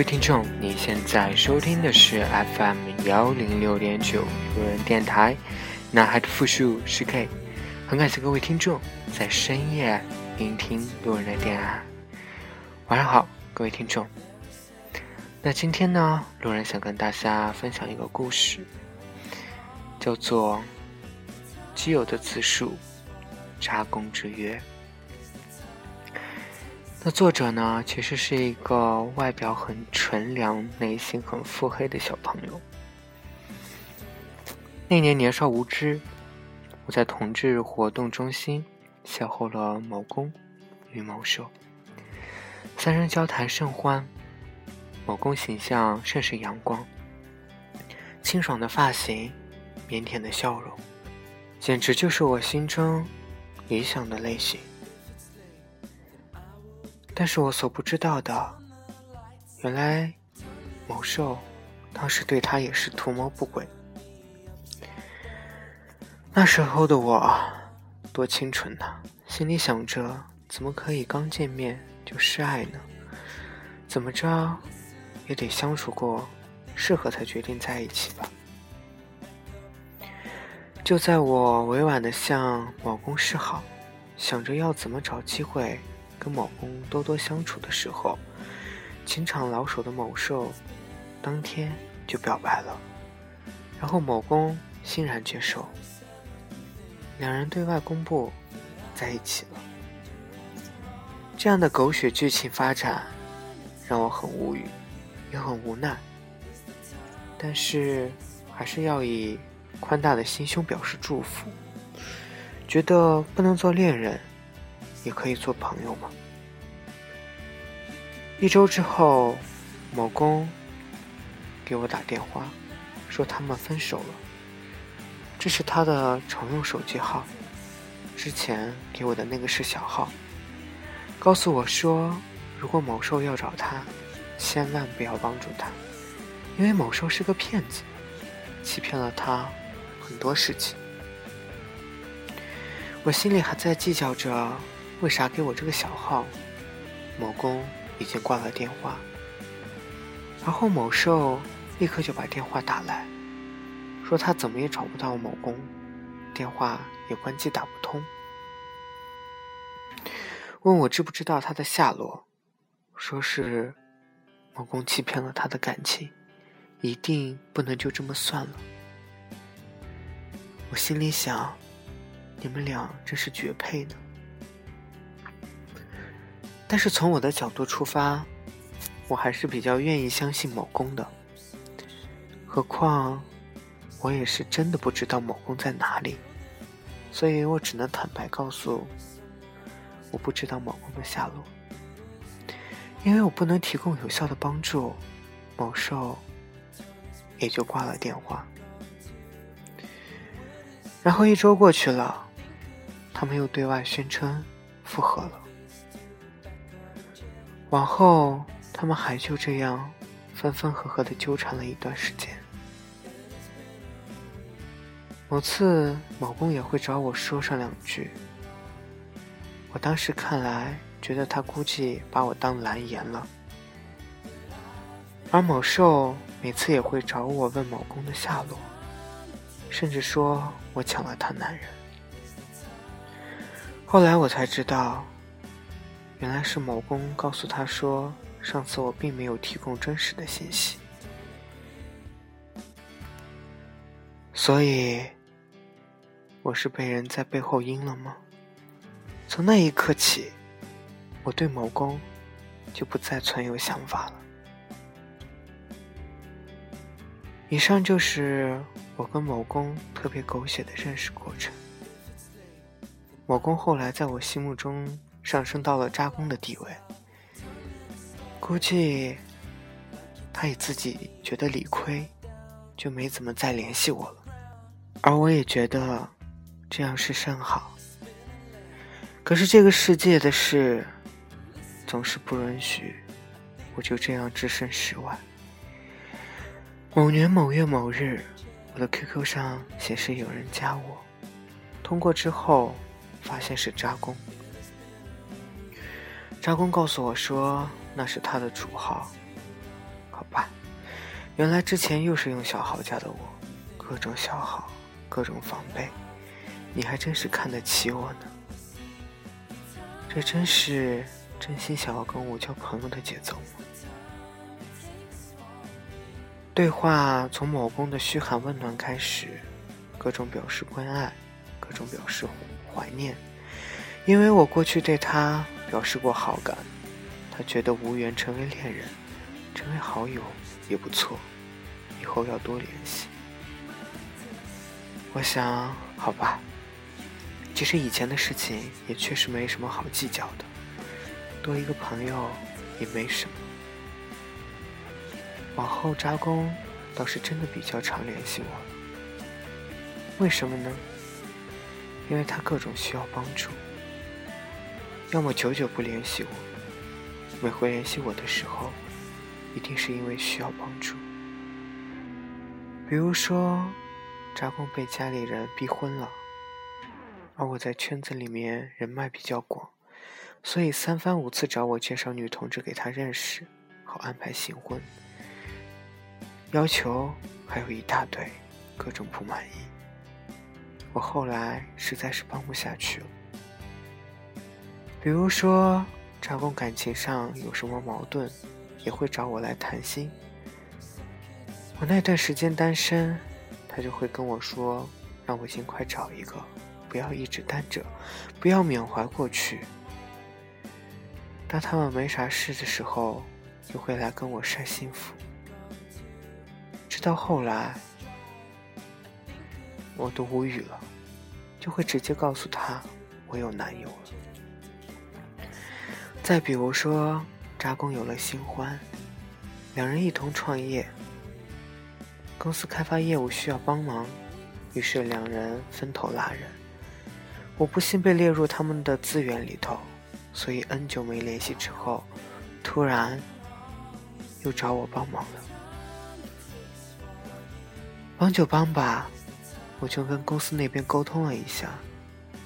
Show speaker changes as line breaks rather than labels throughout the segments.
各位听众，你现在收听的是 FM 幺零六点九路人电台，男孩的复数是 K，很感谢各位听众在深夜聆听路人的电台。晚上好，各位听众。那今天呢，路人想跟大家分享一个故事，叫做《基友的自述：扎工之约》。那作者呢，其实是一个外表很纯良、内心很腹黑的小朋友。那年年少无知，我在同志活动中心邂逅了某公与某受，三人交谈甚欢。某公形象甚是阳光，清爽的发型，腼腆的笑容，简直就是我心中理想的类型。但是我所不知道的，原来某兽当时对他也是图谋不轨。那时候的我多清纯呐，心里想着怎么可以刚见面就示爱呢？怎么着也得相处过，适合才决定在一起吧。就在我委婉的向某公示好，想着要怎么找机会。跟某公多多相处的时候，情场老手的某兽当天就表白了，然后某公欣然接受，两人对外公布在一起了。这样的狗血剧情发展让我很无语，也很无奈，但是还是要以宽大的心胸表示祝福，觉得不能做恋人。也可以做朋友吗？一周之后，某公给我打电话，说他们分手了。这是他的常用手机号，之前给我的那个是小号。告诉我说，如果某兽要找他，千万不要帮助他，因为某兽是个骗子，欺骗了他很多事情。我心里还在计较着。为啥给我这个小号？某公已经挂了电话，然后某兽立刻就把电话打来，说他怎么也找不到某公，电话也关机打不通，问我知不知道他的下落，说是某公欺骗了他的感情，一定不能就这么算了。我心里想，你们俩真是绝配呢。但是从我的角度出发，我还是比较愿意相信某公的。何况，我也是真的不知道某公在哪里，所以我只能坦白告诉，我不知道某公的下落。因为我不能提供有效的帮助，某兽也就挂了电话。然后一周过去了，他们又对外宣称复合了。往后，他们还就这样分分合合的纠缠了一段时间。某次，某公也会找我说上两句。我当时看来，觉得他估计把我当蓝颜了。而某兽每次也会找我问某公的下落，甚至说我抢了他男人。后来我才知道。原来是某公告诉他说，上次我并没有提供真实的信息，所以我是被人在背后阴了吗？从那一刻起，我对某公就不再存有想法了。以上就是我跟某公特别狗血的认识过程。某公后来在我心目中。上升到了扎工的地位，估计他也自己觉得理亏，就没怎么再联系我了。而我也觉得这样是甚好。可是这个世界的事总是不允许我就这样置身事外。某年某月某日，我的 QQ 上显示有人加我，通过之后发现是扎工。扎工告诉我说，那是他的主号。好吧原来之前又是用小号加的我，各种消耗，各种防备，你还真是看得起我呢。这真是真心想要跟我交朋友的节奏吗？对话从某公的嘘寒问暖开始，各种表示关爱，各种表示怀念，因为我过去对他表示过好感，他觉得无缘成为恋人，成为好友也不错，以后要多联系。我想，好吧。其实以前的事情也确实没什么好计较的，多一个朋友也没什么。往后扎工倒是真的比较常联系我，为什么呢？因为他各种需要帮助，要么久久不联系我，每回联系我的时候，一定是因为需要帮助。比如说，扎工被家里人逼婚了。而我在圈子里面人脉比较广，所以三番五次找我介绍女同志给他认识，好安排新婚。要求还有一大堆，各种不满意。我后来实在是帮不下去了。比如说，查工感情上有什么矛盾，也会找我来谈心。我那段时间单身，他就会跟我说，让我尽快找一个。不要一直单着，不要缅怀过去。当他们没啥事的时候，就会来跟我晒幸福。直到后来，我都无语了，就会直接告诉他我有男友了。再比如说，扎工有了新欢，两人一同创业，公司开发业务需要帮忙，于是两人分头拉人。我不幸被列入他们的资源里头，所以 N 久没联系之后，突然又找我帮忙了。帮就帮吧，我就跟公司那边沟通了一下，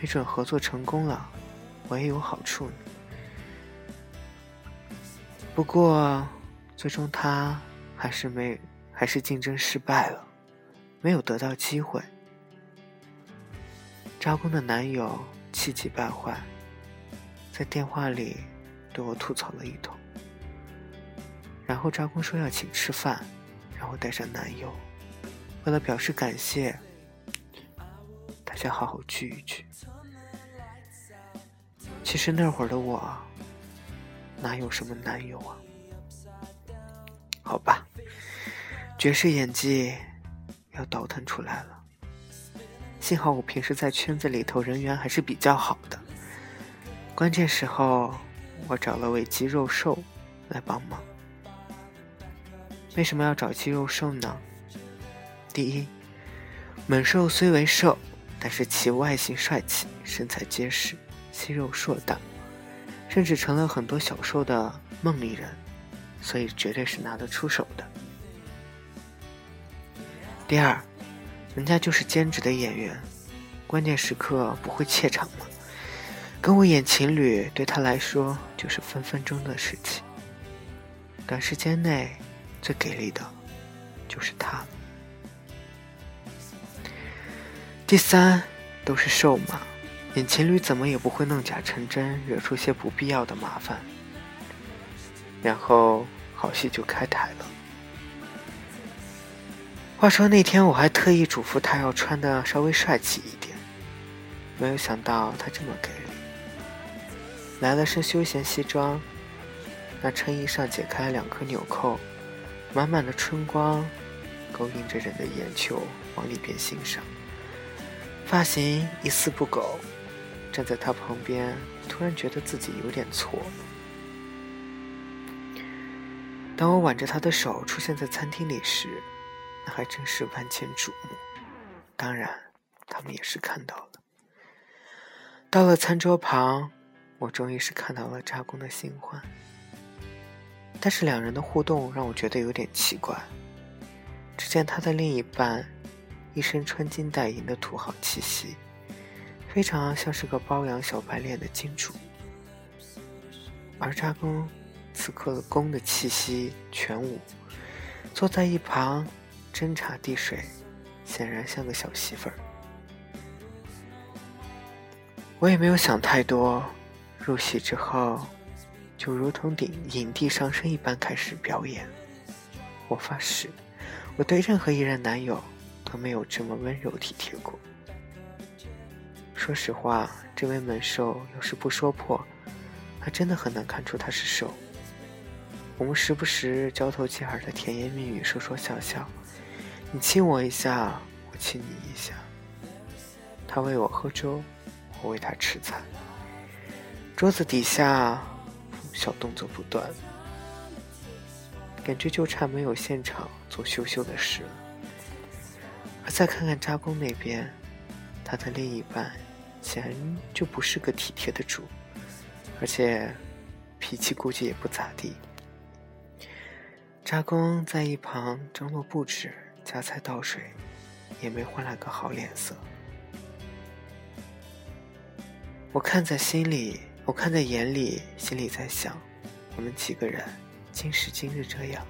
没准合作成功了，我也有好处呢。不过最终他还是没，还是竞争失败了，没有得到机会。扎工的男友气急败坏，在电话里对我吐槽了一通。然后扎工说要请吃饭，让我带上男友。为了表示感谢，大家好好聚一聚。其实那会儿的我，哪有什么男友啊？好吧，绝世演技要倒腾出来了。幸好我平时在圈子里头人缘还是比较好的，关键时候我找了位肌肉兽来帮忙。为什么要找肌肉兽呢？第一，猛兽虽为兽，但是其外形帅气，身材结实，肌肉硕大，甚至成了很多小说的梦里人，所以绝对是拿得出手的。第二。人家就是兼职的演员，关键时刻不会怯场吗？跟我演情侣，对他来说就是分分钟的事情。短时间内最给力的，就是他。第三，都是瘦嘛，演情侣怎么也不会弄假成真，惹出些不必要的麻烦。然后好戏就开台了。话说那天我还特意嘱咐他要穿的稍微帅气一点，没有想到他这么给力。来了身休闲西装，那衬衣上解开两颗纽扣，满满的春光勾引着人的眼球往里边欣赏。发型一丝不苟，站在他旁边，突然觉得自己有点错。当我挽着他的手出现在餐厅里时。那还真是万千瞩目，当然，他们也是看到了。到了餐桌旁，我终于是看到了扎工的新欢，但是两人的互动让我觉得有点奇怪。只见他的另一半一身穿金戴银的土豪气息，非常像是个包养小白脸的金主，而扎工此刻的攻的气息全无。坐在一旁斟茶递水，显然像个小媳妇儿。我也没有想太多，入戏之后，就如同顶影帝上身一般开始表演。我发誓，我对任何一任男友都没有这么温柔体贴过。说实话，这位猛兽要是不说破，还真的很难看出他是兽。我们时不时交头接耳的甜言蜜语，说说笑笑。你亲我一下，我亲你一下。他喂我喝粥。我喂他吃菜，桌子底下小动作不断，感觉就差没有现场做羞羞的事了。而再看看扎工那边，他的另一半显然就不是个体贴的主，而且脾气估计也不咋地。扎工在一旁张罗布置、夹菜倒水，也没换来个好脸色。我看在心里，我看在眼里，心里在想：我们几个人今时今日这样，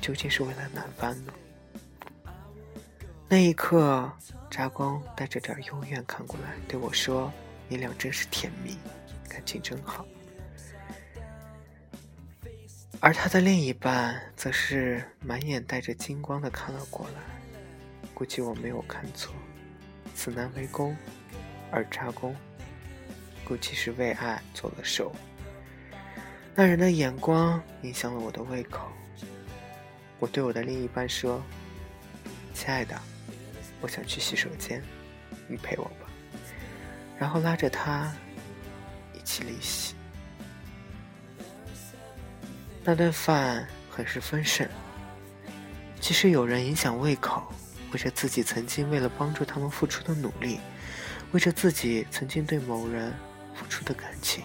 究竟是为了哪般呢？那一刻，扎光带着点幽怨看过来，对我说：“你俩真是甜蜜，感情真好。”而他的另一半则是满眼带着金光的看了过来。估计我没有看错，此男为公，而扎公。估计是为爱做了手。那人的眼光影响了我的胃口。我对我的另一半说：“亲爱的，我想去洗手间，你陪我吧。”然后拉着他一起离席。那顿饭很是丰盛。即使有人影响胃口，为着自己曾经为了帮助他们付出的努力，为着自己曾经对某人。付出的感情，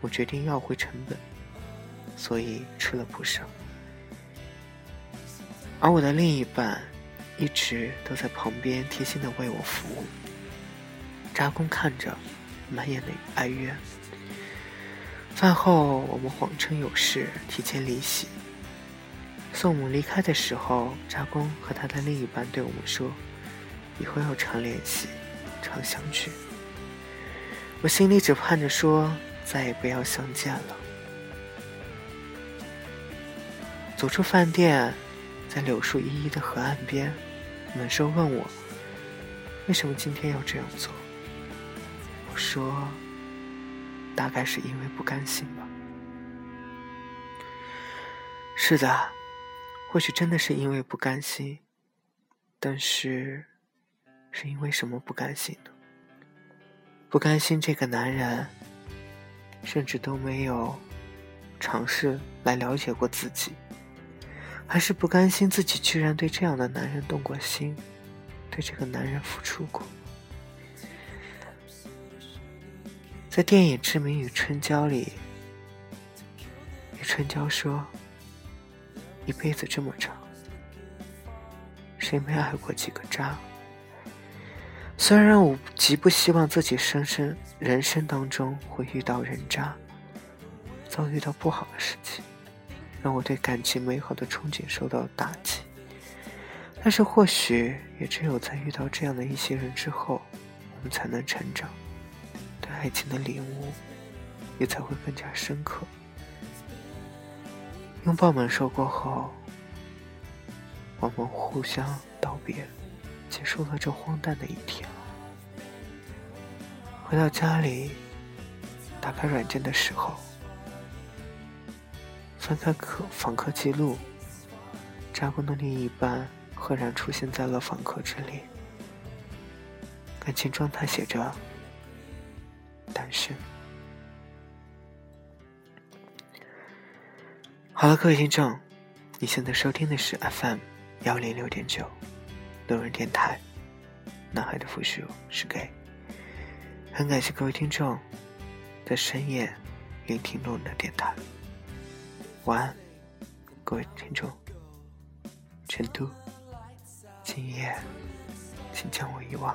我决定要回成本，所以吃了不少。而我的另一半一直都在旁边贴心的为我服务。扎工看着，满眼的哀怨。饭后，我们谎称有事，提前离席。送我们离开的时候，扎工和他的另一半对我们说：“以后要常联系，常相聚。”我心里只盼着说，再也不要相见了。走出饭店，在柳树依依的河岸边，猛兽问我：“为什么今天要这样做？”我说：“大概是因为不甘心吧。”是的，或许真的是因为不甘心，但是，是因为什么不甘心呢？不甘心这个男人，甚至都没有尝试来了解过自己，还是不甘心自己居然对这样的男人动过心，对这个男人付出过。在电影《志明与春娇》里，与春娇说：“一辈子这么长，谁没爱过几个渣？”虽然我极不希望自己生生人生当中会遇到人渣，遭遇到不好的事情，让我对感情美好的憧憬受到了打击。但是或许也只有在遇到这样的一些人之后，我们才能成长，对爱情的领悟也才会更加深刻。拥抱猛兽过后，我们互相道别。结束了这荒诞的一天。回到家里，打开软件的时候，翻开客访客记录，扎工的另一半赫然出现在了访客之列，感情状态写着单身。好了，各位听众，你现在收听的是 FM 幺零六点九。路人电台，男孩的复数是 gay。很感谢各位听众在深夜聆听路人的电台。晚安，各位听众。成都，今夜，请将我遗忘。